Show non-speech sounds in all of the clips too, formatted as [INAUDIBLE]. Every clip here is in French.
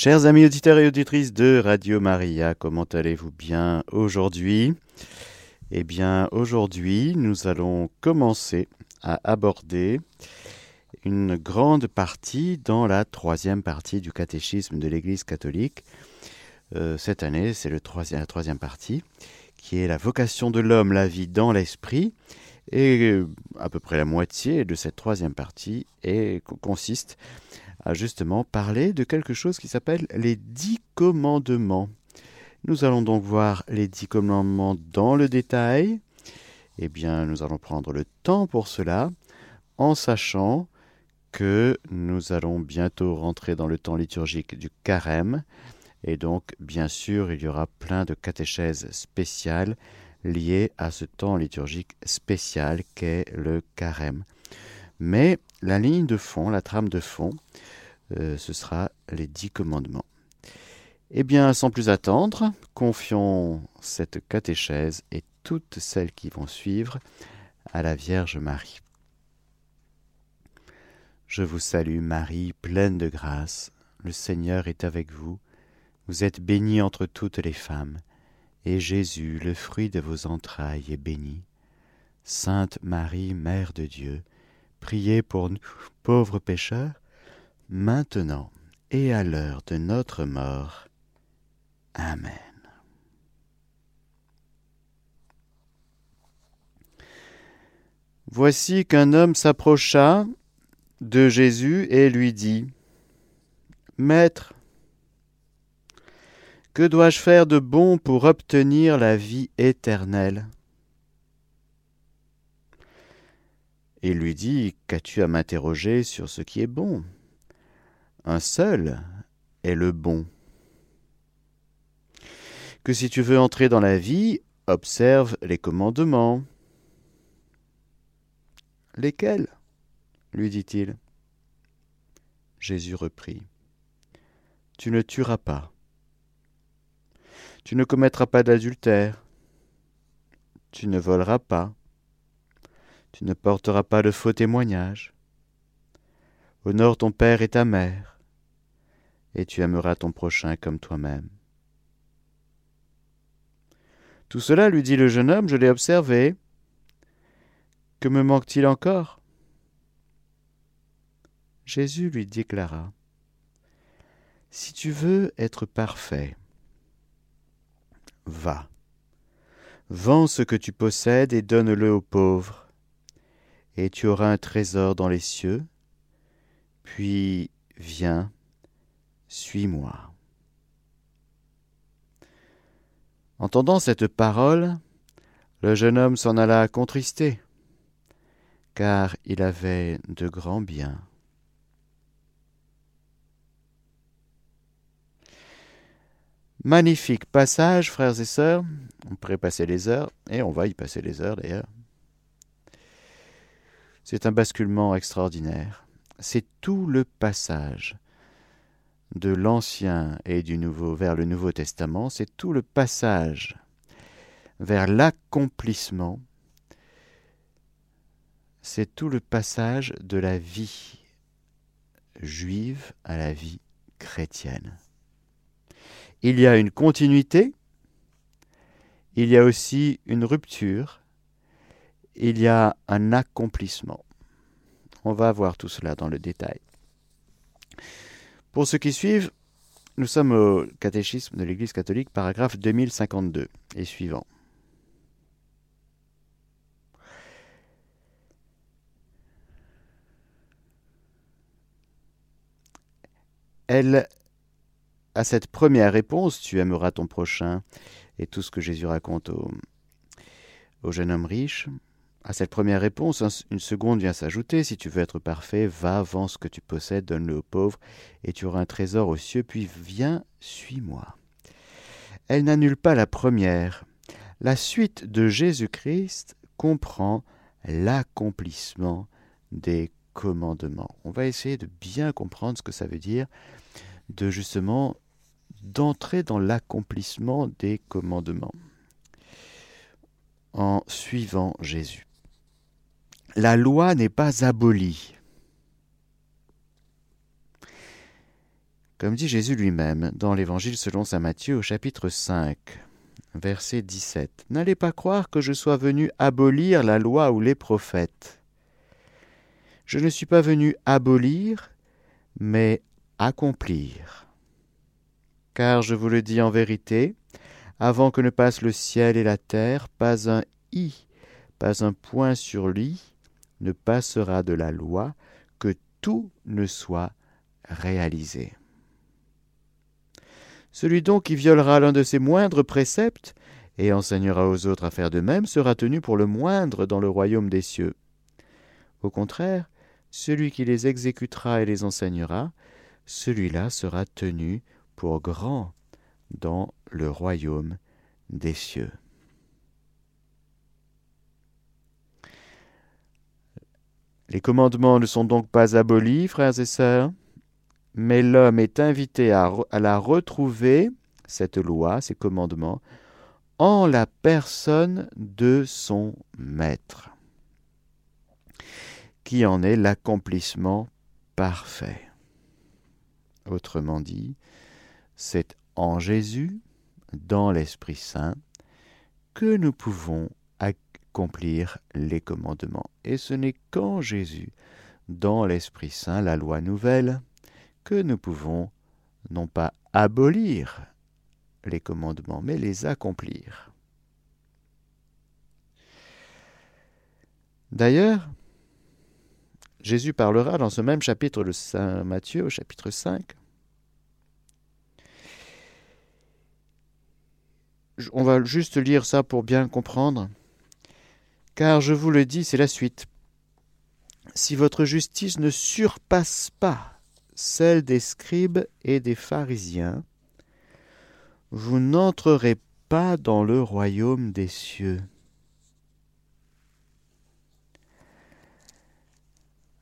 Chers amis auditeurs et auditrices de Radio Maria, comment allez-vous bien aujourd'hui? Eh bien, aujourd'hui, nous allons commencer à aborder une grande partie dans la troisième partie du catéchisme de l'Église catholique. Euh, cette année, c'est la troisième partie, qui est la vocation de l'homme, la vie dans l'esprit. Et euh, à peu près la moitié de cette troisième partie consiste à justement parler de quelque chose qui s'appelle les dix commandements. Nous allons donc voir les dix commandements dans le détail. Eh bien, nous allons prendre le temps pour cela, en sachant que nous allons bientôt rentrer dans le temps liturgique du carême, et donc, bien sûr, il y aura plein de catéchèses spéciales liées à ce temps liturgique spécial qu'est le carême. Mais la ligne de fond, la trame de fond, euh, ce sera les dix commandements. Eh bien, sans plus attendre, confions cette catéchèse et toutes celles qui vont suivre à la Vierge Marie. Je vous salue Marie, pleine de grâce, le Seigneur est avec vous, vous êtes bénie entre toutes les femmes, et Jésus, le fruit de vos entrailles, est béni. Sainte Marie, Mère de Dieu, priez pour nous pauvres pécheurs, maintenant et à l'heure de notre mort. Amen. Voici qu'un homme s'approcha de Jésus et lui dit, Maître, que dois-je faire de bon pour obtenir la vie éternelle? Il lui dit, Qu'as-tu à m'interroger sur ce qui est bon? Un seul est le bon. Que si tu veux entrer dans la vie, observe les commandements. Lesquels? lui dit-il. Jésus reprit. Tu ne tueras pas. Tu ne commettras pas d'adultère. Tu ne voleras pas. Tu ne porteras pas de faux témoignages. Honore ton père et ta mère, et tu aimeras ton prochain comme toi-même. Tout cela, lui dit le jeune homme, je l'ai observé. Que me manque-t-il encore? Jésus lui déclara, Si tu veux être parfait, va, vends ce que tu possèdes et donne-le aux pauvres, et tu auras un trésor dans les cieux, puis viens, suis-moi. Entendant cette parole, le jeune homme s'en alla contristé, car il avait de grands biens. Magnifique passage, frères et sœurs. On pourrait passer les heures, et on va y passer les heures d'ailleurs. C'est un basculement extraordinaire. C'est tout le passage de l'Ancien et du Nouveau vers le Nouveau Testament, c'est tout le passage vers l'accomplissement, c'est tout le passage de la vie juive à la vie chrétienne. Il y a une continuité, il y a aussi une rupture, il y a un accomplissement. On va voir tout cela dans le détail. Pour ceux qui suivent, nous sommes au catéchisme de l'Église catholique, paragraphe 2052 et suivant. Elle, à cette première réponse, tu aimeras ton prochain, et tout ce que Jésus raconte au, au jeune homme riche, à cette première réponse, une seconde vient s'ajouter. Si tu veux être parfait, va, vends ce que tu possèdes, donne-le aux pauvres, et tu auras un trésor aux cieux, puis viens, suis-moi. Elle n'annule pas la première. La suite de Jésus-Christ comprend l'accomplissement des commandements. On va essayer de bien comprendre ce que ça veut dire, de justement d'entrer dans l'accomplissement des commandements en suivant Jésus la loi n'est pas abolie. Comme dit Jésus lui-même dans l'Évangile selon saint Matthieu au chapitre 5, verset 17. N'allez pas croire que je sois venu abolir la loi ou les prophètes. Je ne suis pas venu abolir, mais accomplir. Car je vous le dis en vérité, avant que ne passe le ciel et la terre, pas un i, pas un point sur l'i ne passera de la loi, que tout ne soit réalisé. Celui donc qui violera l'un de ses moindres préceptes, et enseignera aux autres à faire de même, sera tenu pour le moindre dans le royaume des cieux. Au contraire, celui qui les exécutera et les enseignera, celui-là sera tenu pour grand dans le royaume des cieux. Les commandements ne sont donc pas abolis, frères et sœurs, mais l'homme est invité à, la retrouver, cette loi, ces commandements, en la personne de son maître, qui en est l'accomplissement parfait. Autrement dit, c'est en Jésus, dans l'Esprit Saint, que nous pouvons les commandements. Et ce n'est qu'en Jésus, dans l'Esprit Saint, la loi nouvelle, que nous pouvons non pas abolir les commandements, mais les accomplir. D'ailleurs, Jésus parlera dans ce même chapitre de Saint Matthieu, au chapitre 5. On va juste lire ça pour bien comprendre. Car je vous le dis, c'est la suite. Si votre justice ne surpasse pas celle des scribes et des pharisiens, vous n'entrerez pas dans le royaume des cieux.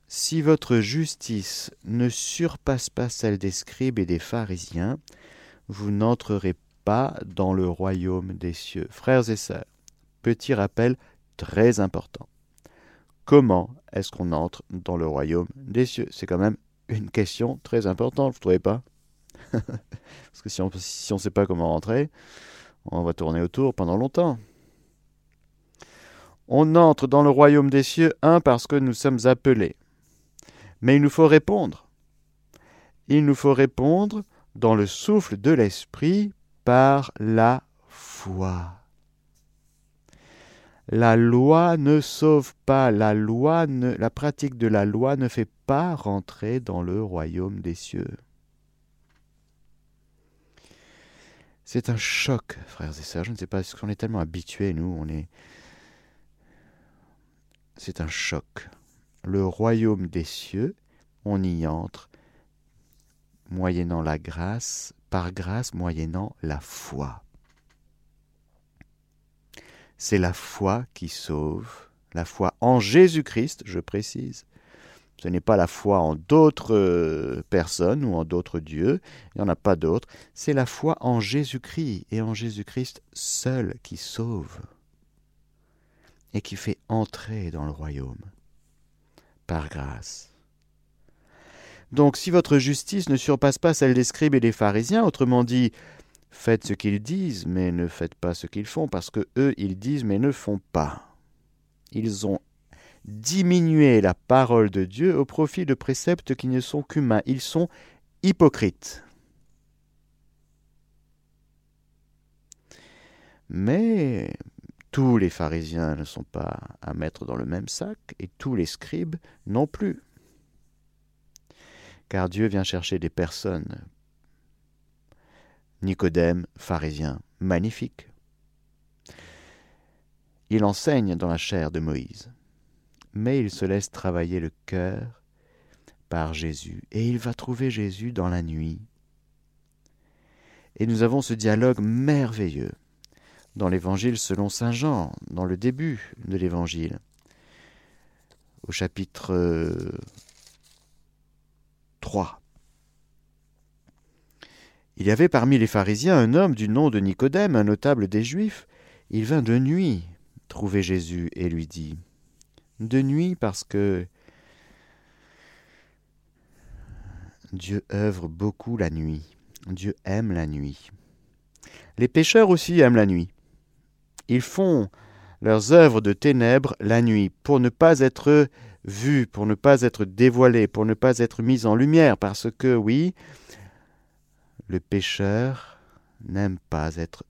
Si votre justice ne surpasse pas celle des scribes et des pharisiens, vous n'entrerez pas dans le royaume des cieux. Frères et sœurs, petit rappel très important. Comment est-ce qu'on entre dans le royaume des cieux? C'est quand même une question très importante, vous ne trouvez pas? [LAUGHS] Parce que si on ne sait pas comment rentrer, on va tourner autour pendant longtemps. On entre dans le royaume des cieux, un, parce que nous sommes appelés. Mais il nous faut répondre. Il nous faut répondre dans le souffle de l'Esprit par la foi. La loi ne sauve pas, la loi la pratique de la loi ne fait pas rentrer dans le royaume des cieux. C'est un choc, frères et sœurs. Je ne sais pas, parce qu'on est tellement habitués, nous, on est. C'est un choc. Le royaume des cieux, on y entre moyennant la grâce, par grâce, moyennant la foi. C'est la foi qui sauve, la foi en Jésus-Christ, je précise. Ce n'est pas la foi en d'autres euh, personnes ou en d'autres dieux, il n'y en a pas d'autres. C'est la foi en Jésus-Christ et en Jésus-Christ seul qui sauve et qui fait entrer dans le royaume par grâce. Donc si votre justice ne surpasse pas celle des scribes et des pharisiens, autrement dit, Faites ce qu'ils disent, mais ne faites pas ce qu'ils font, parce que eux, ils disent, mais ne font pas. Ils ont diminué la parole de Dieu au profit de préceptes qui ne sont qu'humains. Ils sont hypocrites. Mais tous les pharisiens ne sont pas à mettre dans le même sac, et tous les scribes non plus. Car Dieu vient chercher des personnes Nicodème, pharisien, magnifique. Il enseigne dans la chair de Moïse, mais il se laisse travailler le cœur par Jésus, et il va trouver Jésus dans la nuit. Et nous avons ce dialogue merveilleux dans l'Évangile selon Saint Jean, dans le début de l'Évangile, au chapitre 3. Il y avait parmi les pharisiens un homme du nom de Nicodème, un notable des Juifs. Il vint de nuit trouver Jésus et lui dit De nuit parce que Dieu œuvre beaucoup la nuit. Dieu aime la nuit. Les pécheurs aussi aiment la nuit. Ils font leurs œuvres de ténèbres la nuit pour ne pas être vus, pour ne pas être dévoilés, pour ne pas être mis en lumière, parce que oui, le pécheur n'aime pas être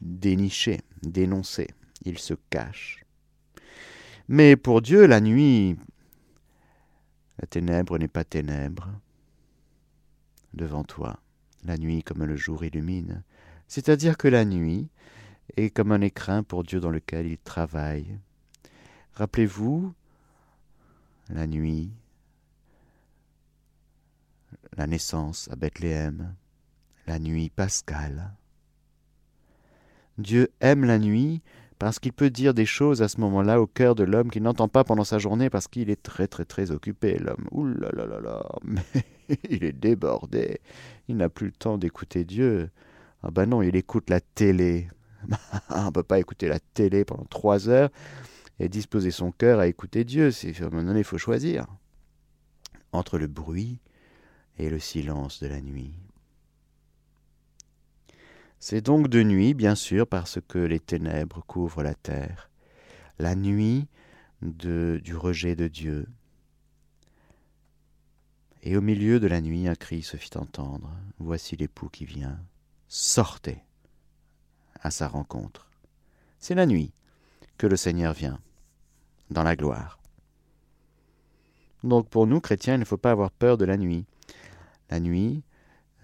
déniché, dénoncé, il se cache. Mais pour Dieu, la nuit, la ténèbre n'est pas ténèbre. Devant toi, la nuit comme le jour illumine. C'est-à-dire que la nuit est comme un écrin pour Dieu dans lequel il travaille. Rappelez-vous, la nuit, la naissance à Bethléem, la nuit pascale. Dieu aime la nuit parce qu'il peut dire des choses à ce moment-là au cœur de l'homme qu'il n'entend pas pendant sa journée parce qu'il est très très très occupé, l'homme. Ouh là là [LAUGHS] mais il est débordé. Il n'a plus le temps d'écouter Dieu. Ah ben non, il écoute la télé. [LAUGHS] On ne peut pas écouter la télé pendant trois heures et disposer son cœur à écouter Dieu. C'est, à un moment donné, il faut choisir entre le bruit et le silence de la nuit. C'est donc de nuit, bien sûr, parce que les ténèbres couvrent la terre, la nuit du rejet de Dieu. Et au milieu de la nuit, un cri se fit entendre. Voici l'époux qui vient. Sortez à sa rencontre. C'est la nuit que le Seigneur vient, dans la gloire. Donc pour nous, chrétiens, il ne faut pas avoir peur de la nuit. La nuit,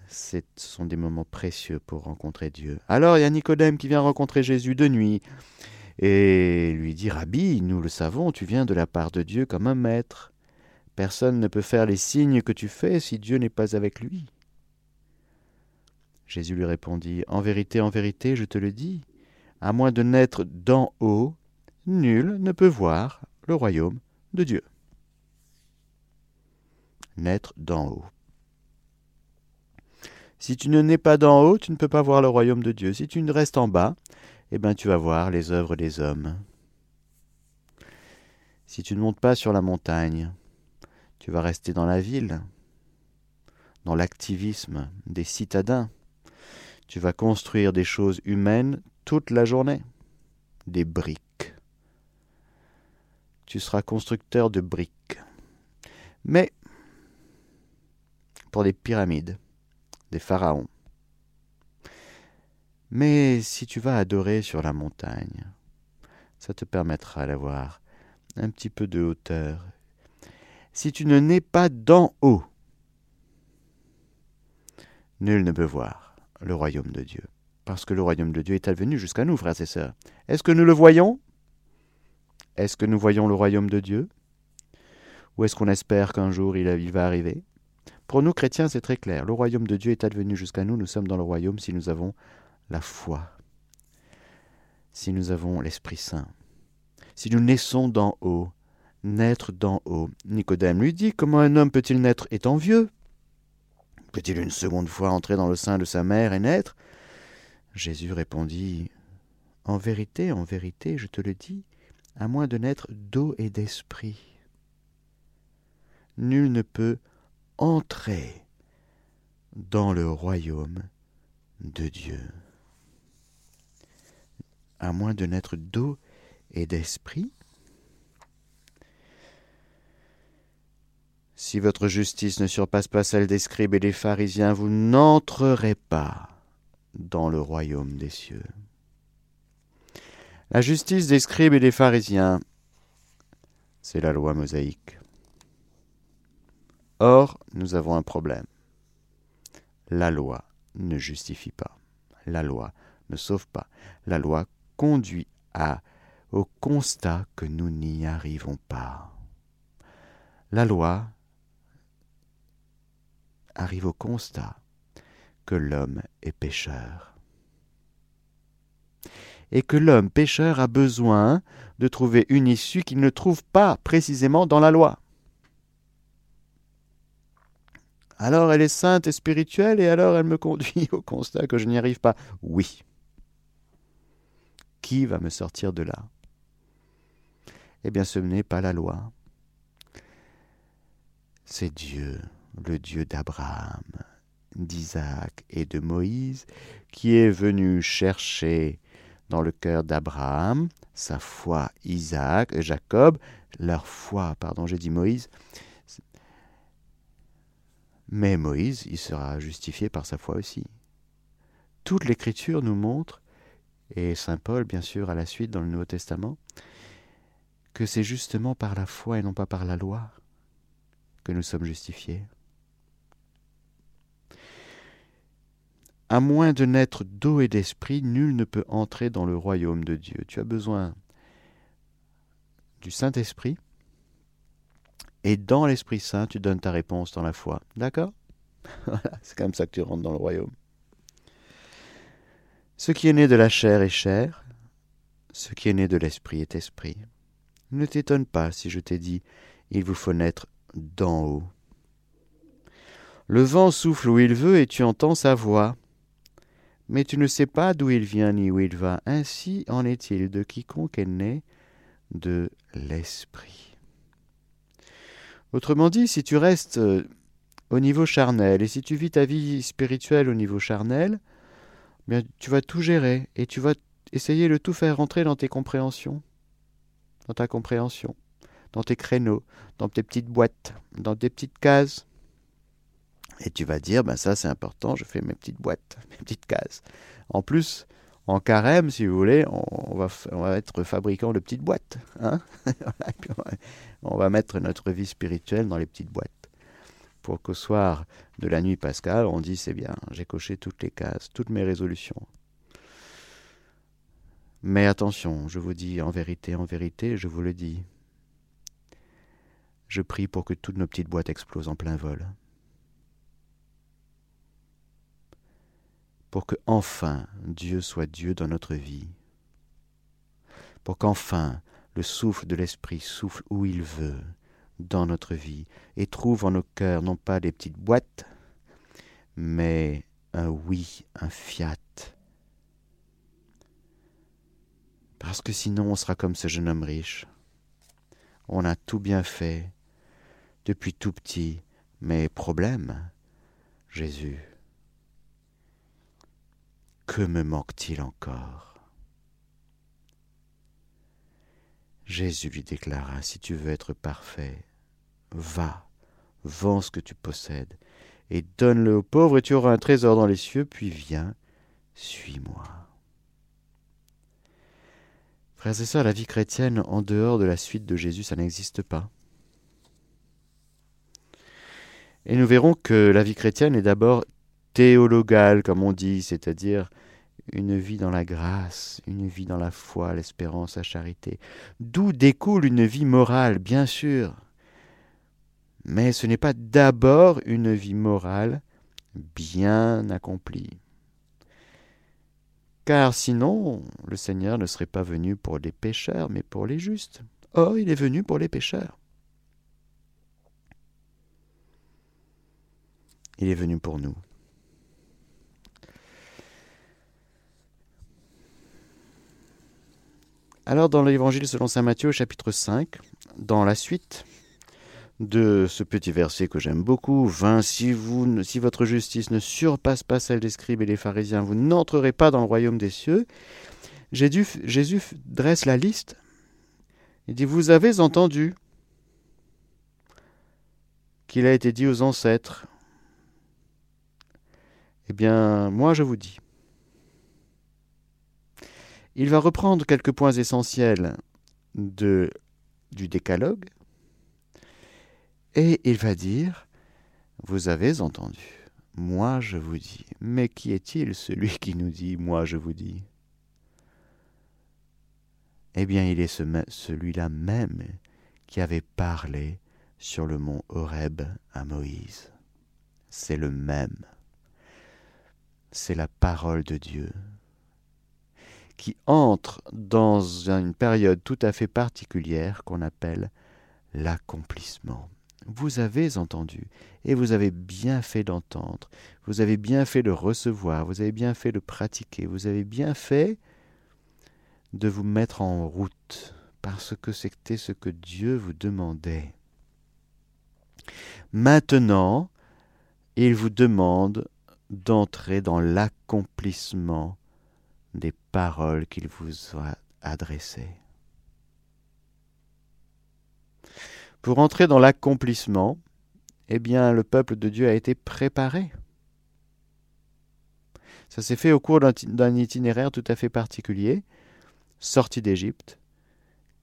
ce sont des moments précieux pour rencontrer Dieu. Alors il y a Nicodème qui vient rencontrer Jésus de nuit et lui dit Rabbi, nous le savons, tu viens de la part de Dieu comme un maître. Personne ne peut faire les signes que tu fais si Dieu n'est pas avec lui. Jésus lui répondit En vérité, en vérité, je te le dis, à moins de naître d'en haut, nul ne peut voir le royaume de Dieu. Naître d'en haut. Si tu ne nais pas d'en haut, tu ne peux pas voir le royaume de Dieu. Si tu ne restes en bas, eh bien tu vas voir les œuvres des hommes. Si tu ne montes pas sur la montagne, tu vas rester dans la ville, dans l'activisme des citadins. Tu vas construire des choses humaines toute la journée, des briques. Tu seras constructeur de briques. Mais pour des pyramides, des pharaons. Mais si tu vas adorer sur la montagne, ça te permettra d'avoir un petit peu de hauteur. Si tu ne nais pas d'en haut, nul ne peut voir le royaume de Dieu. Parce que le royaume de Dieu est advenu jusqu'à nous, frères et sœurs. Est-ce que nous le voyons? Est-ce que nous voyons le royaume de Dieu? Ou est-ce qu'on espère qu'un jour il, il va arriver? Pour nous chrétiens, c'est très clair. Le royaume de Dieu est advenu jusqu'à nous. Nous sommes dans le royaume si nous avons la foi, si nous avons l'Esprit Saint, si nous naissons d'en haut, naître d'en haut. Nicodème lui dit, comment un homme peut-il naître étant vieux? Peut-il une seconde fois entrer dans le sein de sa mère et naître? Jésus répondit, En vérité, en vérité, je te le dis, à moins de naître d'eau et d'esprit. Nul ne peut entrer dans le royaume de Dieu. À moins de naître d'eau et d'esprit, si votre justice ne surpasse pas celle des scribes et des pharisiens, vous n'entrerez pas dans le royaume des cieux. La justice des scribes et des pharisiens, c'est la loi mosaïque. Or, nous avons un problème. La loi ne justifie pas. La loi ne sauve pas. La loi conduit à, au constat que nous n'y arrivons pas. La loi arrive au constat que l'homme est pécheur. Et que l'homme pécheur a besoin de trouver une issue qu'il ne trouve pas précisément dans la loi. Alors elle est sainte et spirituelle et alors elle me conduit [LAUGHS] au constat que je n'y arrive pas. Oui. Qui va me sortir de là? Eh bien ce n'est pas la loi. C'est Dieu. le Dieu d'Abraham, d'Isaac et de Moïse, qui est venu chercher dans le cœur d'Abraham sa foi, Isaac et Jacob, leur foi, pardon, j'ai dit Moïse, mais Moïse, il sera justifié par sa foi aussi. Toute l'Écriture nous montre, et Saint Paul, bien sûr, à la suite dans le Nouveau Testament, que c'est justement par la foi et non pas par la loi que nous sommes justifiés. À moins de naître d'eau et d'esprit, nul ne peut entrer dans le royaume de Dieu. Tu as besoin du Saint-Esprit, et dans l'Esprit Saint, tu donnes ta réponse dans la foi. D'accord [LAUGHS] c'est comme ça que tu rentres dans le royaume. Ce qui est né de la chair est chair, ce qui est né de l'esprit est esprit. Ne t'étonne pas si je t'ai dit, il vous faut naître d'en haut. Le vent souffle où il veut et tu entends sa voix mais tu ne sais pas d'où il vient ni où il va. Ainsi en est-il de quiconque est né de l'esprit. Autrement dit, si tu restes euh, au niveau charnel et si tu vis ta vie spirituelle au niveau charnel, bien tu vas tout gérer et tu vas essayer de tout faire rentrer dans tes compréhensions, dans ta compréhension, dans tes créneaux, dans tes petites boîtes, dans tes petites cases. Et tu vas dire, ben ça c'est important, je fais mes petites boîtes, [LAUGHS] mes petites cases. En plus, en carême, si vous voulez, on, va, être fabricant de petites boîtes. Hein [LAUGHS] on, va, mettre notre vie spirituelle dans les petites boîtes. Pour qu'au soir de la nuit pascale, on dise, c'est bien, j'ai coché toutes les cases, toutes mes résolutions. Mais attention, je vous dis en vérité, en vérité, je vous le dis. Je prie pour que toutes nos petites boîtes explosent en plein vol. pour que enfin Dieu soit Dieu dans notre vie, pour qu'enfin le souffle de l'Esprit souffle où il veut dans notre vie et trouve en nos cœurs non pas des petites boîtes, mais un oui, un fiat. Parce que sinon on sera comme ce jeune homme riche. On a tout bien fait, depuis tout petit, mais problème, Jésus que me manque-t-il encore? Jésus lui déclara, Si tu veux être parfait, va, vends ce que tu possèdes, et donne-le aux pauvres, et tu auras un trésor dans les cieux, puis viens, suis-moi. Frères et sœurs, la vie chrétienne en dehors de la suite de Jésus, ça n'existe pas. Et nous verrons que la vie chrétienne est d'abord théologale, comme on dit, c'est-à-dire une vie dans la grâce, une vie dans la foi, l'espérance, la charité, d'où découle une vie morale, bien sûr. Mais ce n'est pas d'abord une vie morale bien accomplie. Car sinon, le Seigneur ne serait pas venu pour les pécheurs, mais pour les justes. Or, il est venu pour les pécheurs. Il est venu pour nous. Alors dans l'évangile selon saint Matthieu chapitre 5, dans la suite de ce petit verset que j'aime beaucoup, 20, si, si votre justice ne surpasse pas celle des scribes et des pharisiens, vous n'entrerez pas dans le royaume des cieux, Jésus, Jésus dresse la liste. Il dit, vous avez entendu qu'il a été dit aux ancêtres. Eh bien, moi je vous dis, il va reprendre quelques points essentiels de, du décalogue et il va dire, vous avez entendu, moi je vous dis. Mais qui est-il celui qui nous dit, moi je vous dis? Eh bien, il est celui-là même qui avait parlé sur le mont Horeb à Moïse. C'est le même. C'est la parole de Dieu qui entre dans une période tout à fait particulière qu'on appelle l'accomplissement. Vous avez entendu, et vous avez bien fait d'entendre, vous avez bien fait de recevoir, vous avez bien fait de pratiquer, vous avez bien fait de vous mettre en route, parce que c'était ce que Dieu vous demandait. Maintenant, il vous demande d'entrer dans l'accomplissement des paroles qu'il vous a adressées. Pour entrer dans l'accomplissement, eh bien, le peuple de Dieu a été préparé. Ça s'est fait au cours d'un itinéraire tout à fait particulier, sorti d'Égypte,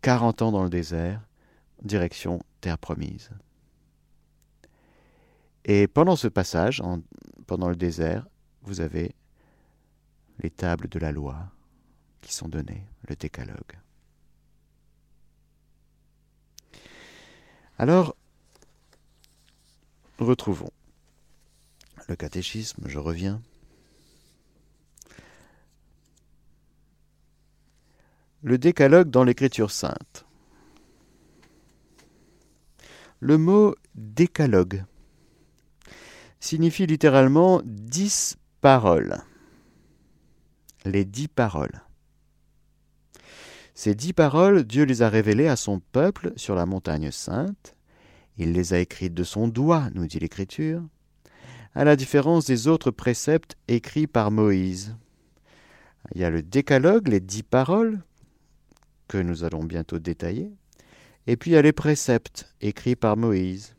40 ans dans le désert, direction terre promise. Et pendant ce passage, pendant le désert, vous avez les tables de la loi qui sont données, le décalogue. Alors, retrouvons le catéchisme, je reviens. Le décalogue dans l'écriture sainte. Le mot décalogue signifie littéralement dix paroles. Les dix paroles. Ces dix paroles, Dieu les a révélées à son peuple sur la montagne sainte. Il les a écrites de son doigt, nous dit l'Écriture, à la différence des autres préceptes écrits par Moïse. Il y a le décalogue, les dix paroles, que nous allons bientôt détailler, et puis il y a les préceptes écrits par Moïse.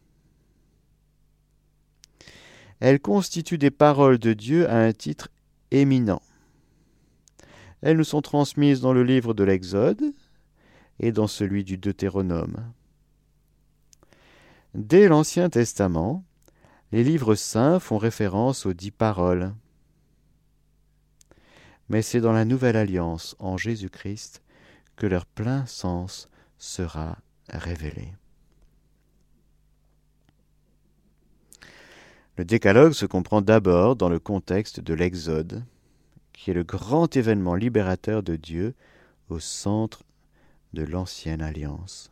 Elles constituent des paroles de Dieu à un titre éminent. Elles nous sont transmises dans le livre de l'Exode et dans celui du Deutéronome. Dès l'Ancien Testament, les livres saints font référence aux dix paroles. Mais c'est dans la Nouvelle Alliance en Jésus-Christ que leur plein sens sera révélé. Le décalogue se comprend d'abord dans le contexte de l'Exode, qui est le grand événement libérateur de Dieu au centre de l'ancienne alliance.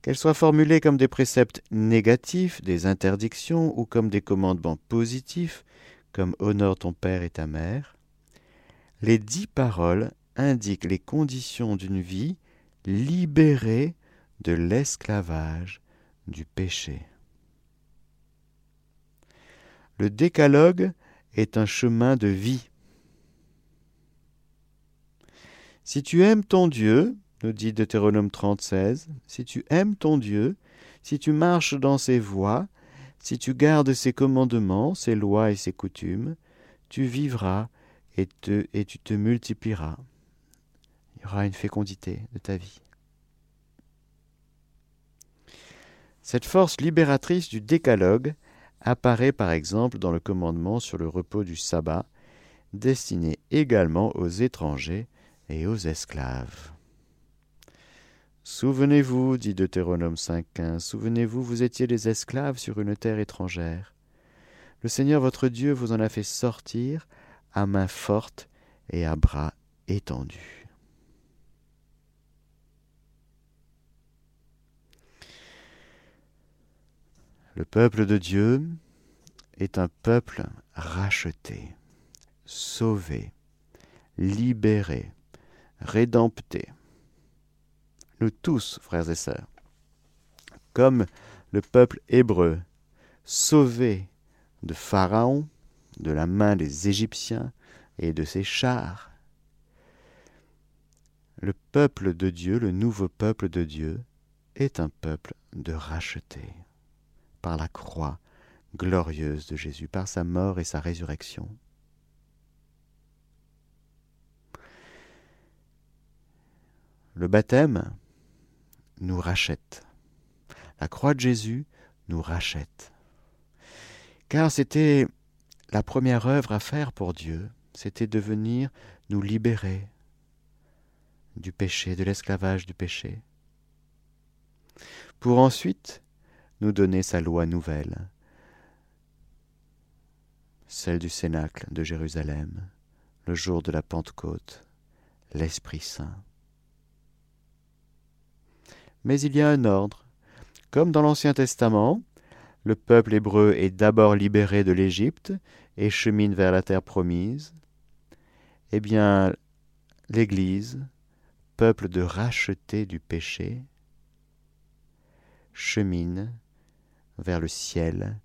Qu'elle soit formulée comme des préceptes négatifs, des interdictions, ou comme des commandements positifs, comme honore ton père et ta mère, les dix paroles indiquent les conditions d'une vie libérée de l'esclavage du péché. Le décalogue est un chemin de vie. Si tu aimes ton Dieu, nous dit Deutéronome 36, si tu aimes ton Dieu, si tu marches dans ses voies, si tu gardes ses commandements, ses lois et ses coutumes, tu vivras et, et tu te multiplieras. Il y aura une fécondité de ta vie. Cette force libératrice du décalogue apparaît par exemple dans le commandement sur le repos du sabbat, destiné également aux étrangers et aux esclaves. Souvenez-vous, dit Deutéronome 5.15, souvenez-vous, vous étiez des esclaves sur une terre étrangère. Le Seigneur votre Dieu vous en a fait sortir à main forte et à bras étendus. Le peuple de Dieu est un peuple racheté, sauvé, libéré, rédempté. Nous tous, frères et sœurs, comme le peuple hébreu, sauvé de Pharaon, de la main des Égyptiens et de ses chars, le peuple de Dieu, le nouveau peuple de Dieu, est un peuple de racheté par la croix glorieuse de Jésus, par sa mort et sa résurrection. Le baptême nous rachète. La croix de Jésus nous rachète. Car c'était la première œuvre à faire pour Dieu, c'était de venir nous libérer du péché, de l'esclavage du péché, pour ensuite donner sa loi nouvelle, celle du Cénacle de Jérusalem, le jour de la Pentecôte, l'Esprit Saint. Mais il y a un ordre. Comme dans l'Ancien Testament, le peuple hébreu est d'abord libéré de l'Égypte et chemine vers la terre promise. Eh bien, l'Église, peuple de racheté du péché, chemine vers le ciel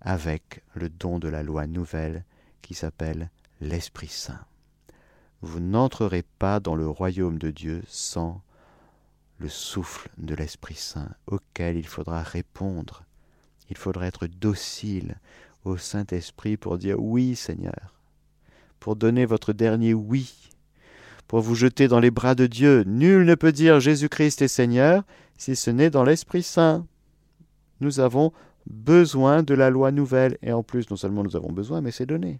avec le don de la loi nouvelle qui s'appelle l'Esprit Saint. Vous n'entrerez pas dans le royaume de Dieu sans le souffle de l'Esprit Saint auquel il faudra répondre. Il faudra être docile au Saint-Esprit pour dire oui Seigneur, pour donner votre dernier oui, pour vous jeter dans les bras de Dieu. Nul ne peut dire Jésus-Christ est Seigneur si ce n'est dans l'Esprit Saint. Nous avons besoin de la loi nouvelle. Et en plus, non seulement nous avons besoin, mais c'est donné.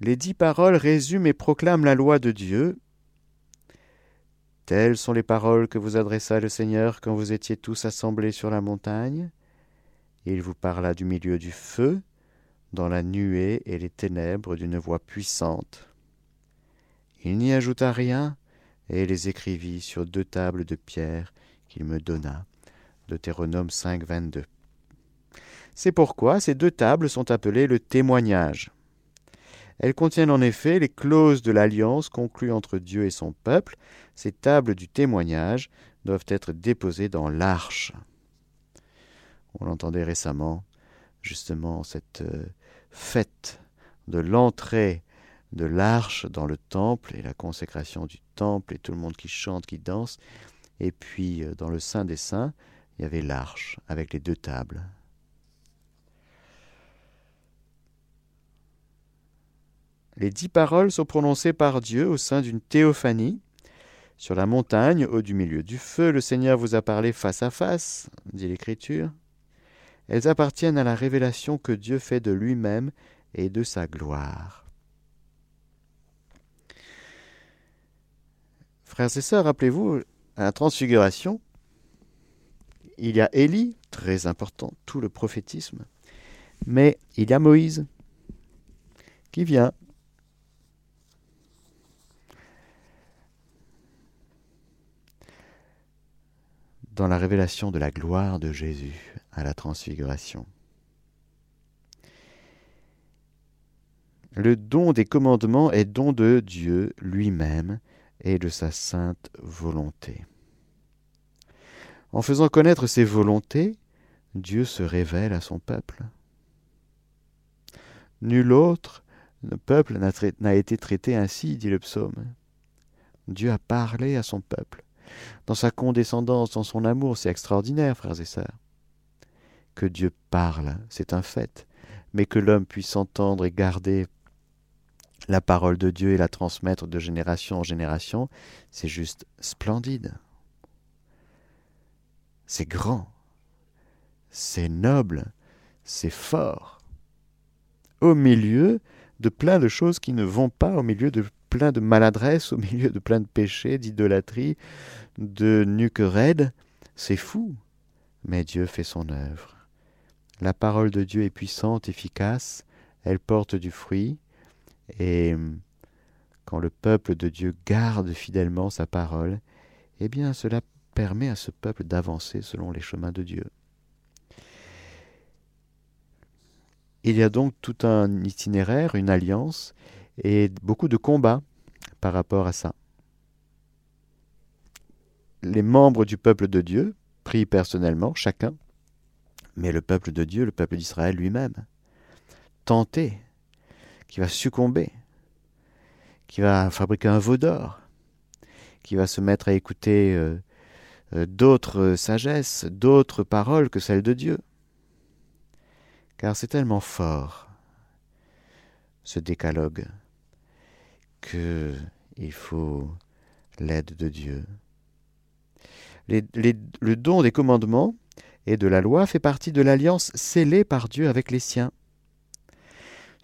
Les dix paroles résument et proclament la loi de Dieu. Telles sont les paroles que vous adressa le Seigneur quand vous étiez tous assemblés sur la montagne. Il vous parla du milieu du feu, dans la nuée et les ténèbres d'une voix puissante. Il n'y ajouta rien, et les écrivit sur deux tables de pierre qu'il me donna. Deutéronome 5, 22. C'est pourquoi ces deux tables sont appelées le témoignage. Elles contiennent en effet les clauses de l'alliance conclue entre Dieu et son peuple. Ces tables du témoignage doivent être déposées dans l'arche. On l'entendait récemment, justement, cette euh, fête de l'entrée de l'arche dans le temple et la consécration du temple et tout le monde qui chante, qui danse. Et puis euh, dans le Saint des Saints, il y avait l'arche avec les deux tables. Les dix paroles sont prononcées par Dieu au sein d'une théophanie. Sur la montagne, au du milieu du feu, le Seigneur vous a parlé face à face, dit l'Écriture. Elles appartiennent à la révélation que Dieu fait de lui-même et de sa gloire. Frères et sœurs, rappelez-vous, à la transfiguration, il y a Élie, très important, tout le prophétisme, mais il y a Moïse qui vient. dans la révélation de la gloire de Jésus à la transfiguration. Le don des commandements est don de Dieu lui-même de sa sainte volonté. En faisant connaître ses volontés, Dieu se révèle à son peuple. Nul autre peuple n'a été traité ainsi, dit le psaume. Dieu a parlé à son peuple. Dans sa condescendance, dans son amour, c'est extraordinaire, frères et sœurs. Que Dieu parle, c'est un fait, mais que l'homme puisse entendre et garder la parole de Dieu et la transmettre de génération en génération, c'est juste splendide. C'est grand, c'est noble, c'est fort. Au milieu de plein de choses qui ne vont pas, au milieu de plein de maladresses, au milieu de plein de péchés, d'idolâtrie, de nuque raide, c'est fou. Mais Dieu fait son œuvre. La parole de Dieu est puissante, efficace, elle porte du fruit, et quand le peuple de Dieu garde fidèlement sa parole, eh bien cela permet à ce peuple d'avancer selon les chemins de Dieu. Il y a donc tout un itinéraire, une alliance et beaucoup de combats par rapport à ça. Les membres du peuple de Dieu prient personnellement, chacun, mais le peuple de Dieu, le peuple d'Israël lui-même, tenté qui va succomber, qui va fabriquer un veau d'or, qui va se mettre à écouter euh, euh, d'autres sagesses, d'autres paroles que celles de Dieu. Car c'est tellement fort, ce décalogue, qu'il faut l'aide de Dieu. le don des commandements et de la loi fait partie de l'alliance scellée par Dieu avec les siens.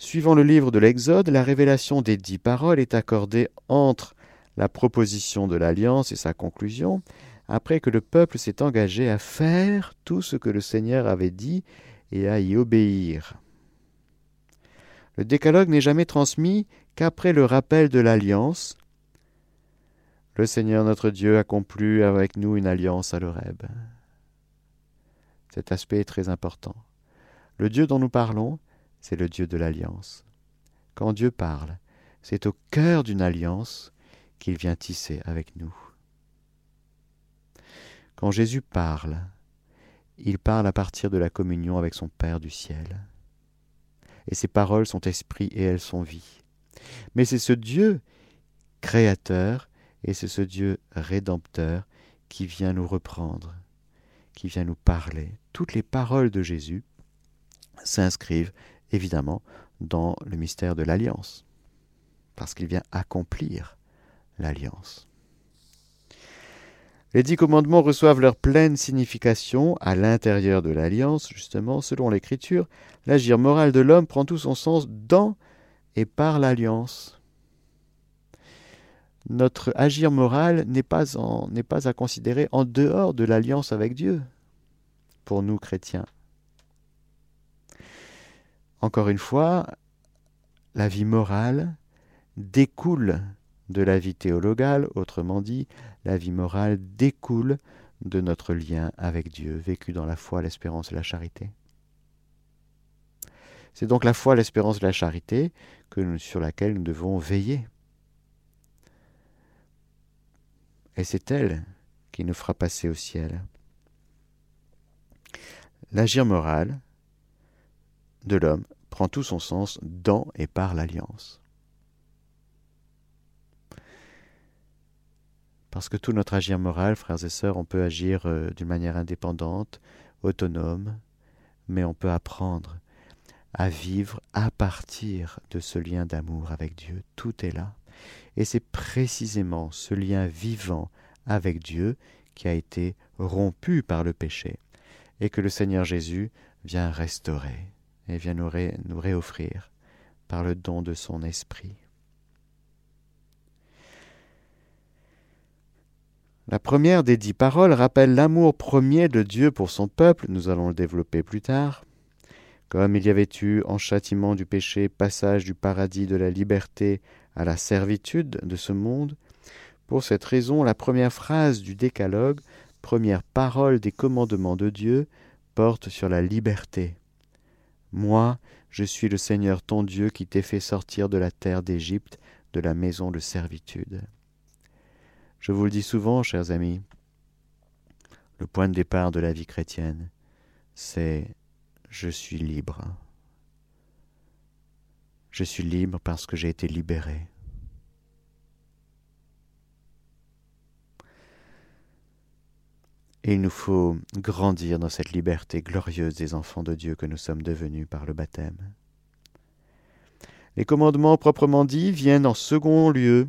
Suivant le livre de l'Exode, la révélation des dix paroles est accordée entre la proposition de l'alliance et sa conclusion, après que le peuple s'est engagé à faire tout ce que le Seigneur avait dit et à y obéir. Le décalogue n'est jamais transmis qu'après le rappel de l'alliance. Le Seigneur notre Dieu a conclu avec nous une alliance à l'Oreb. Cet aspect est très important. Le Dieu dont nous parlons c'est le Dieu de l'alliance. Quand Dieu parle, c'est au cœur d'une alliance qu'il vient tisser avec nous. Quand Jésus parle, il parle à partir de la communion avec son Père du ciel. Et ses paroles sont esprit et elles sont vie. Mais c'est ce Dieu créateur et c'est ce Dieu rédempteur qui vient nous reprendre, qui vient nous parler. Toutes les paroles de Jésus s'inscrivent évidemment dans le mystère de l'alliance, parce qu'il vient accomplir l'alliance. Les dix commandements reçoivent leur pleine signification à l'intérieur de l'alliance, justement, selon l'Écriture. L'agir moral de l'homme prend tout son sens dans et par l'alliance. Notre agir moral n'est pas, pas à considérer en dehors de l'alliance avec Dieu, pour nous chrétiens. Encore une fois, la vie morale découle de la vie théologale, autrement dit, la vie morale découle de notre lien avec Dieu, vécu dans la foi, l'espérance et la charité. C'est donc la foi, l'espérance et la charité que sur laquelle nous devons veiller. Et c'est elle qui nous fera passer au ciel. L'agir moral de l'homme prend tout son sens dans et par l'alliance. Parce que tout notre agir moral, frères et sœurs, on peut agir euh, d'une manière indépendante, autonome, mais on peut apprendre à vivre à partir de ce lien d'amour avec Dieu. Tout est là. Et c'est précisément ce lien vivant avec Dieu qui a été rompu par le péché et que le Seigneur Jésus vient restaurer et vient nous, nous réoffrir par le don de son esprit. La première des dix paroles rappelle l'amour premier de Dieu pour son peuple, nous allons le développer plus tard. Comme il y avait eu en châtiment du péché passage du paradis de la liberté à la servitude de ce monde, pour cette raison la première phrase du décalogue, première parole des commandements de Dieu, porte sur la liberté. Moi, je suis le Seigneur ton Dieu qui t'ai fait sortir de la terre d'Égypte, de la maison de servitude. Je vous le dis souvent, chers amis, le point de départ de la vie chrétienne, c'est je suis libre. Je suis libre parce que j'ai été libéré. Et il nous faut grandir dans cette liberté glorieuse des enfants de Dieu que nous sommes devenus par le baptême. Les commandements proprement dits viennent en second lieu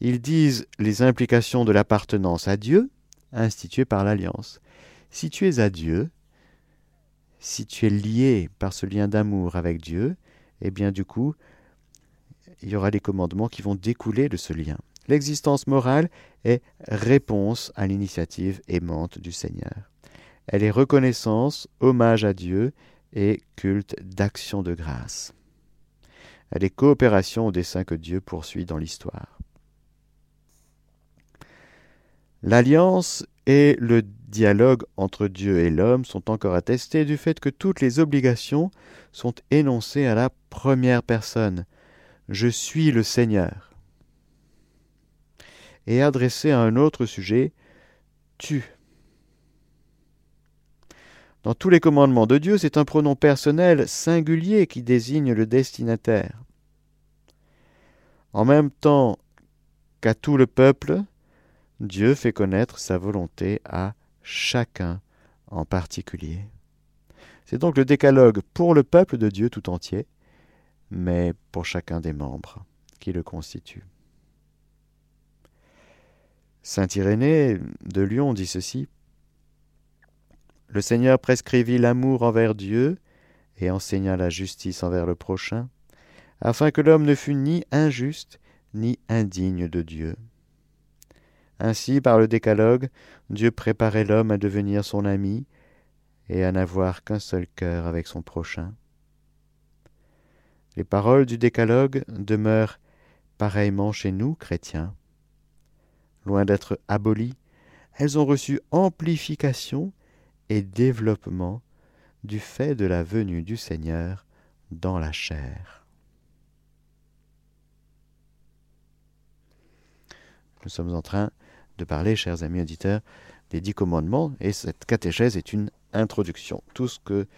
ils disent les implications de l'appartenance à Dieu, instituée par l'alliance. Si tu es à Dieu, si tu es lié par ce lien d'amour avec Dieu, eh bien du coup, il y aura des commandements qui vont découler de ce lien. L'existence morale est réponse à l'initiative aimante du Seigneur. Elle est reconnaissance, hommage à Dieu et culte d'action de grâce. Elle est coopération au dessein que Dieu poursuit dans l'histoire. L'alliance et le dialogue entre Dieu et l'homme sont encore attestés du fait que toutes les obligations sont énoncées à la première personne. Je suis le Seigneur. Et adressées à un autre sujet, tu. Dans tous les commandements de Dieu, c'est un pronom personnel singulier qui désigne le destinataire. En même temps qu'à tout le peuple, Dieu fait connaître sa volonté à chacun en particulier. C'est donc le décalogue pour le peuple de Dieu tout entier, mais pour chacun des membres qui le constituent. Saint Irénée de Lyon dit ceci Le Seigneur prescrivit l'amour envers Dieu et enseigna la justice envers le prochain, afin que l'homme ne fût ni injuste ni indigne de Dieu. Ainsi, par le décalogue, Dieu préparait l'homme à devenir son ami et à n'avoir qu'un seul cœur avec son prochain. Les paroles du décalogue demeurent pareillement chez nous, chrétiens. Loin d'être abolies, elles ont reçu amplification et développement du fait de la venue du Seigneur dans la chair. Nous sommes en train de parler, chers amis auditeurs, des dix commandements, et cette catéchèse est une introduction. Tout ce que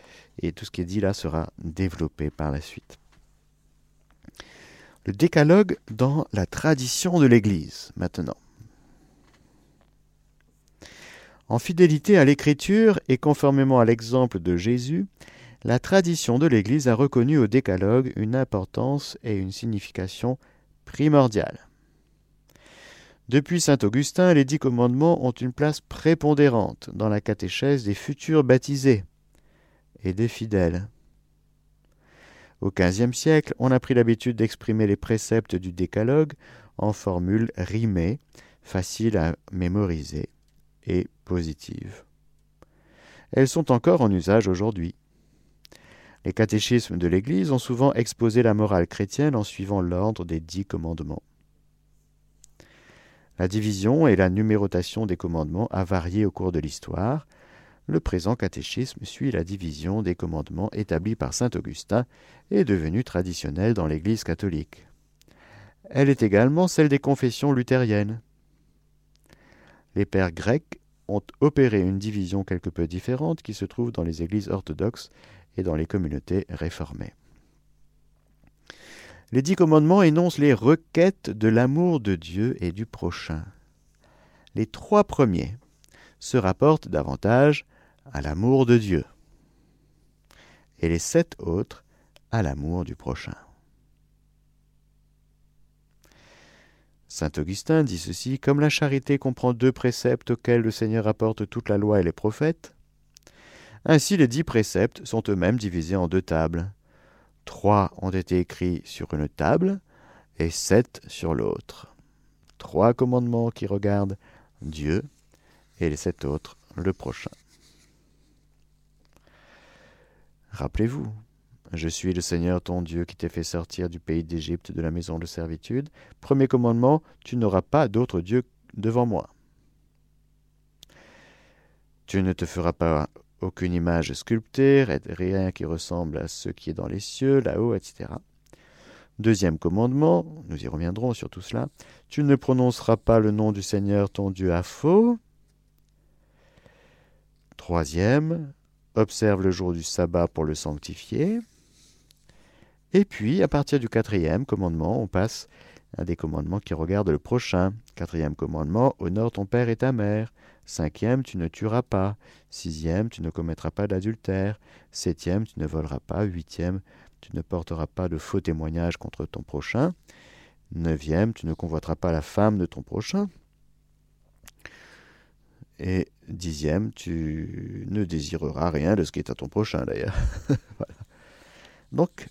et tout ce qui est dit là sera développé par la suite. Le décalogue dans la tradition de l'Église, maintenant. En fidélité à l'Écriture et conformément à l'exemple de Jésus, la tradition de l'Église a reconnu au décalogue une importance et une signification primordiale. Depuis saint Augustin, les dix commandements ont une place prépondérante dans la catéchèse des futurs baptisés et des fidèles. Au XVe siècle, on a pris l'habitude d'exprimer les préceptes du décalogue en formules rimées, faciles à mémoriser et positives. Elles sont encore en usage aujourd'hui. Les catéchismes de l'Église ont souvent exposé la morale chrétienne en suivant l'ordre des dix commandements. La division et la numérotation des commandements a varié au cours de l'histoire. Le présent catéchisme suit la division des commandements établie par saint Augustin et devenue traditionnelle dans l'Église catholique. Elle est également celle des confessions luthériennes. Les pères grecs ont opéré une division quelque peu différente qui se trouve dans les églises orthodoxes et dans les communautés réformées. Les dix commandements énoncent les requêtes de l'amour de Dieu et du prochain. Les trois premiers se rapportent davantage à l'amour de Dieu et les sept autres à l'amour du prochain. Saint Augustin dit ceci, Comme la charité comprend deux préceptes auxquels le Seigneur apporte toute la loi et les prophètes, ainsi les dix préceptes sont eux-mêmes divisés en deux tables, Trois ont été écrits sur une table et sept sur l'autre. Trois commandements qui regardent Dieu et les sept autres le prochain. Rappelez-vous, je suis le Seigneur ton Dieu qui t'ai fait sortir du pays d'Égypte de la maison de servitude. Premier commandement, tu n'auras pas d'autre Dieu devant moi. Tu ne te feras pas aucune image sculptée, rien qui ressemble à ce qui est dans les cieux, là-haut, etc. Deuxième commandement, nous y reviendrons sur tout cela, tu ne prononceras pas le nom du Seigneur ton Dieu à faux. Troisième, observe le jour du sabbat pour le sanctifier. Et puis, à partir du quatrième commandement, on passe à des commandements qui regardent le prochain. Quatrième commandement, honore ton père et ta mère. Cinquième, tu ne tueras pas. Sixième, tu ne commettras pas d'adultère. Septième, tu ne voleras pas. Huitième, tu ne porteras pas de faux témoignages contre ton prochain. Neuvième, tu ne convoiteras pas la femme de ton prochain. Et dixième, tu ne désireras rien de ce qui est à ton prochain d'ailleurs. [LAUGHS] Donc,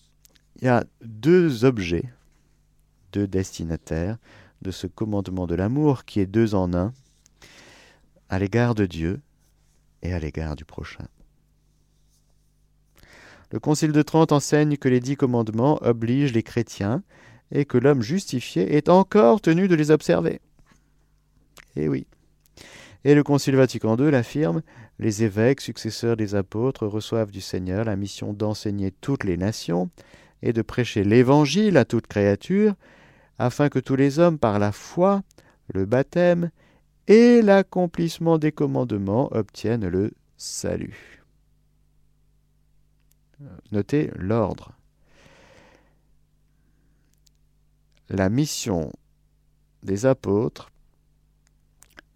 il y a deux objets, deux destinataires de ce commandement de l'amour qui est deux en un à l'égard de Dieu et à l'égard du prochain. Le Concile de Trente enseigne que les dix commandements obligent les chrétiens et que l'homme justifié est encore tenu de les observer. Eh oui. Et le Concile Vatican II l'affirme, les évêques, successeurs des apôtres, reçoivent du Seigneur la mission d'enseigner toutes les nations et de prêcher l'Évangile à toute créature, afin que tous les hommes, par la foi, le baptême et l'accomplissement des commandements obtiennent le salut. Notez l'ordre. La mission des apôtres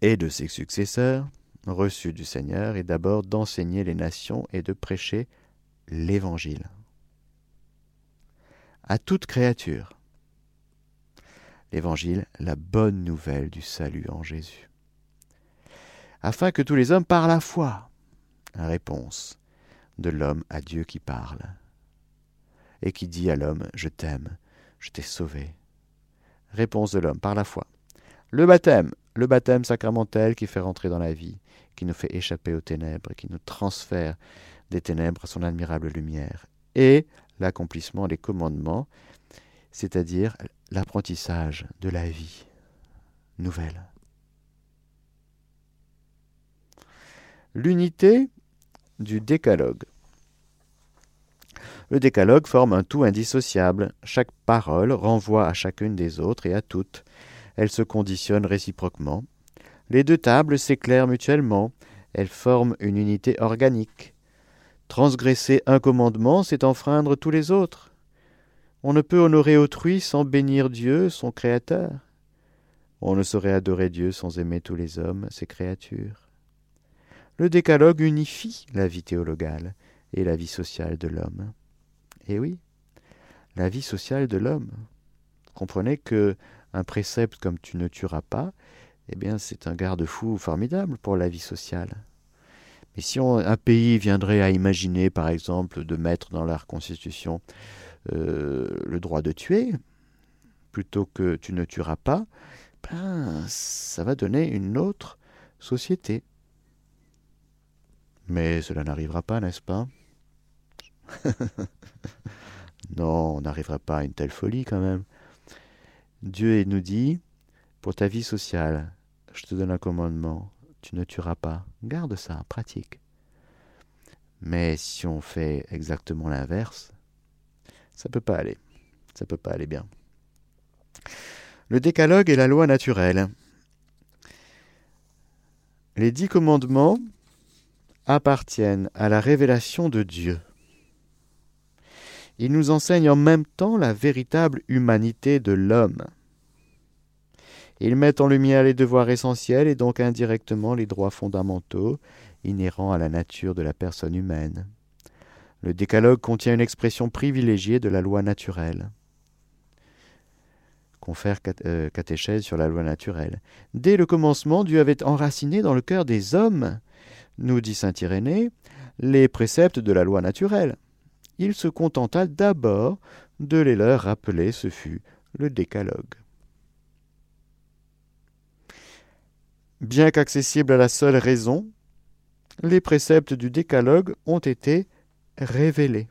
et de ses successeurs, reçus du Seigneur, est d'abord d'enseigner les nations et de prêcher l'Évangile à toute créature. L'Évangile, la bonne nouvelle du salut en Jésus afin que tous les hommes parlent la foi. Réponse de l'homme à Dieu qui parle, et qui dit à l'homme Je t'aime, je t'ai sauvé. Réponse de l'homme par la foi. Le baptême, le baptême sacramentel qui fait rentrer dans la vie, qui nous fait échapper aux ténèbres, qui nous transfère des ténèbres à son admirable lumière, et l'accomplissement des commandements, c'est-à-dire l'apprentissage de la vie nouvelle. l'unité du décalogue. Le décalogue forme un tout indissociable. Chaque parole renvoie à chacune des autres et à toutes. Elle se conditionne réciproquement. Les deux tables s'éclairent mutuellement, elles forment une unité organique. Transgresser un commandement, c'est enfreindre tous les autres. On ne peut honorer autrui sans bénir Dieu, son Créateur. On ne saurait adorer Dieu sans aimer tous les hommes, ses créatures. Le décalogue unifie la vie théologale et la vie sociale de l'homme. Et oui, la vie sociale de l'homme. Comprenez que un précepte comme tu ne tueras pas, eh bien c'est un garde-fou formidable pour la vie sociale. Mais si un pays viendrait à imaginer, par exemple, de mettre dans leur constitution euh, le droit de tuer, plutôt que tu ne tueras pas, ben, ça va donner une autre société. Mais cela n'arrivera pas, n'est-ce pas? [LAUGHS] Non, on n'arrivera pas à une telle folie quand même. Dieu nous dit, pour ta vie sociale, je te donne un commandement, tu ne tueras pas. Garde ça, pratique. Mais si on fait exactement l'inverse, ça ne peut pas aller. Ça ne peut pas aller bien. Le décalogue est la loi naturelle. Les dix commandements appartiennent à la révélation de Dieu. Ils nous enseignent en même temps la véritable humanité de l'homme. Ils mettent en lumière les devoirs essentiels et donc indirectement les droits fondamentaux inhérents à la nature de la personne humaine. Le décalogue contient une expression privilégiée de la loi naturelle. Confère euh, catéchèse sur la loi naturelle. Dès le commencement, Dieu avait enraciné dans le cœur des hommes, nous dit saint Irénée, les préceptes de la loi naturelle. Il se contenta d'abord de les leur rappeler, ce fut le décalogue. Bien qu'accessibles à la seule raison, les préceptes du décalogue ont été révélés.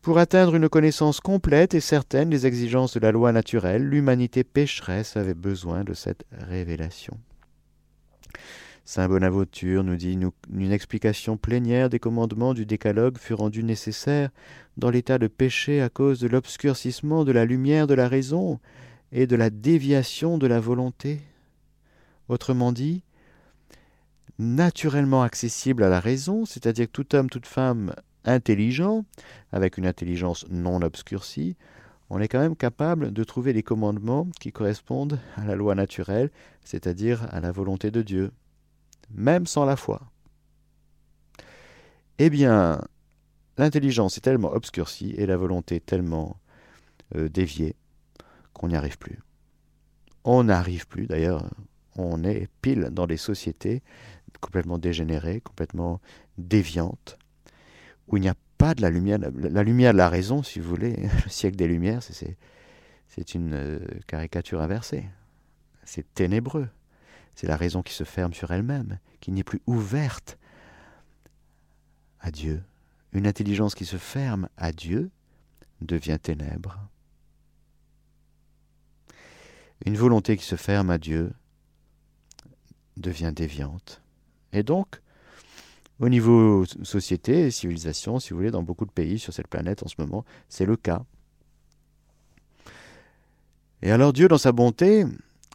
Pour atteindre une connaissance complète et certaine des exigences de la loi naturelle, l'humanité pécheresse avait besoin de cette révélation. Saint Bonaventure nous dit une explication plénière des commandements du décalogue fut rendue nécessaire dans l'état de péché à cause de l'obscurcissement de la lumière de la raison et de la déviation de la volonté. Autrement dit, naturellement accessible à la raison, c'est-à-dire que tout homme, toute femme intelligent, avec une intelligence non obscurcie, on est quand même capable de trouver des commandements qui correspondent à la loi naturelle, c'est-à-dire à la volonté de Dieu, même sans la foi. Eh bien, l'intelligence est tellement obscurcie et la volonté tellement euh, déviée qu'on n'y arrive plus. On n'arrive plus, d'ailleurs, on est pile dans des sociétés complètement dégénérées, complètement déviantes, où il n'y a pas de la lumière, la lumière de la raison, si vous voulez, [LAUGHS] le siècle des Lumières, c'est une euh, caricature inversée. C'est ténébreux. C'est la raison qui se ferme sur elle-même, qui n'est plus ouverte à Dieu. Une intelligence qui se ferme à Dieu devient ténèbre. Une volonté qui se ferme à Dieu devient déviante. Et donc, au niveau société et civilisation, si vous voulez, dans beaucoup de pays sur cette planète en ce moment, c'est le cas. Et alors Dieu, dans sa bonté,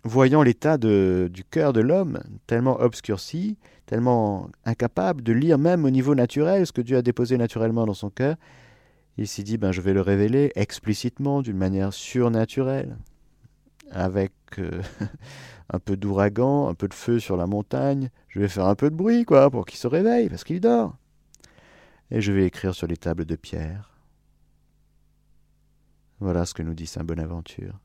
voyant l'état du cœur de l'homme, tellement obscurci, tellement incapable de lire même au niveau naturel ce que Dieu a déposé naturellement dans son cœur, il s'est dit, ben, je vais le révéler explicitement, d'une manière surnaturelle avec euh, [LAUGHS] un peu d'ouragan, un peu de feu sur la montagne. Je vais faire un peu de bruit, quoi, pour qu'il se réveille, parce qu'il dort. Et je vais écrire sur les tables de pierre. Voilà ce que nous dit Saint Bonaventure.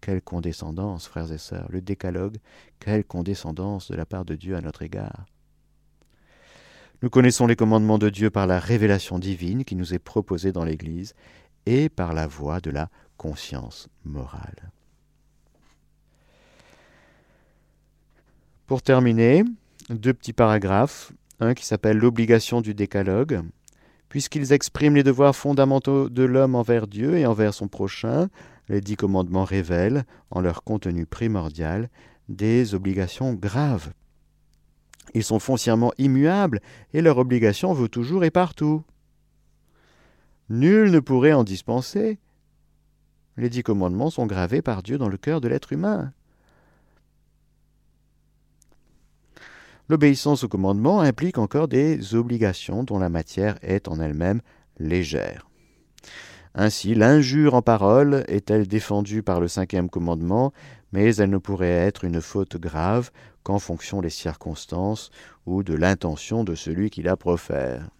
Quelle condescendance, frères et sœurs, le décalogue, quelle condescendance de la part de Dieu à notre égard. Nous connaissons les commandements de Dieu par la révélation divine qui nous est proposée dans l'Église et par la voie de la conscience morale. Pour terminer, deux petits paragraphes. Un qui s'appelle L'obligation du décalogue. Puisqu'ils expriment les devoirs fondamentaux de l'homme envers Dieu et envers son prochain, les dix commandements révèlent, en leur contenu primordial, des obligations graves. Ils sont foncièrement immuables et leur obligation vaut toujours et partout. Nul ne pourrait en dispenser. Les dix commandements sont gravés par Dieu dans le cœur de l'être humain. L'obéissance au commandement implique encore des obligations dont la matière est en elle-même légère. Ainsi, l'injure en parole est-elle défendue par le cinquième commandement, mais elle ne pourrait être une faute grave qu'en fonction des circonstances ou de l'intention de celui qui la profère.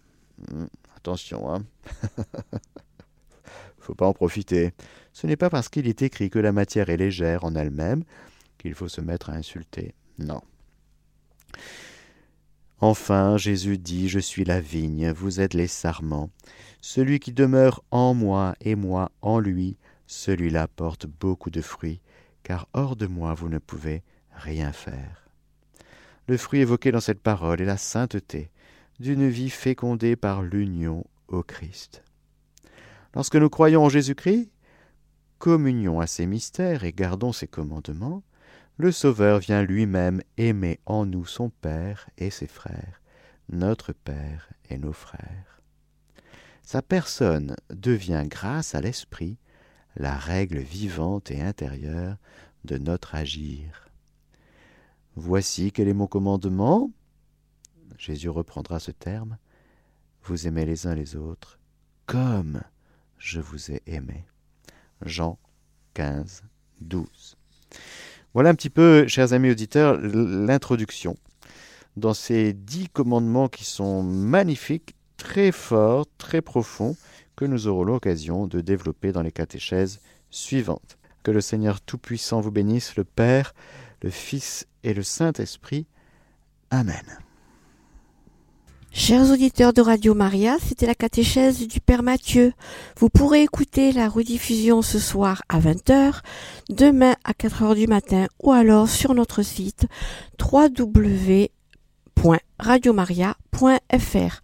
Hum, attention, hein. [LAUGHS] faut pas en profiter. Ce n'est pas parce qu'il est écrit que la matière est légère en elle-même qu'il faut se mettre à insulter. Non. Enfin, Jésus dit, Je suis la vigne, vous êtes les sarments. Celui qui demeure en moi et moi en lui, celui-là porte beaucoup de fruits, car hors de moi vous ne pouvez rien faire. Le fruit évoqué dans cette parole est la sainteté d'une vie fécondée par l'union au Christ. Lorsque nous croyons en Jésus-Christ, communions à ses mystères et gardons ses commandements, le Sauveur vient lui-même aimer en nous son Père et ses frères, notre Père et nos frères. Sa personne devient, grâce à l'Esprit, la règle vivante et intérieure de notre agir. Voici quel est mon commandement. Jésus reprendra ce terme. Vous aimez les uns les autres comme je vous ai aimé. Jean 15, 12. Voilà un petit peu, chers amis auditeurs, l'introduction dans ces dix commandements qui sont magnifiques, très forts, très profonds, que nous aurons l'occasion de développer dans les catéchèses suivantes. Que le Seigneur Tout-Puissant vous bénisse, le Père, le Fils et le Saint-Esprit. Amen. Chers auditeurs de Radio Maria, c'était la catéchèse du Père Mathieu. Vous pourrez écouter la rediffusion ce soir à 20h, demain à 4h du matin ou alors sur notre site www.radiomaria.fr.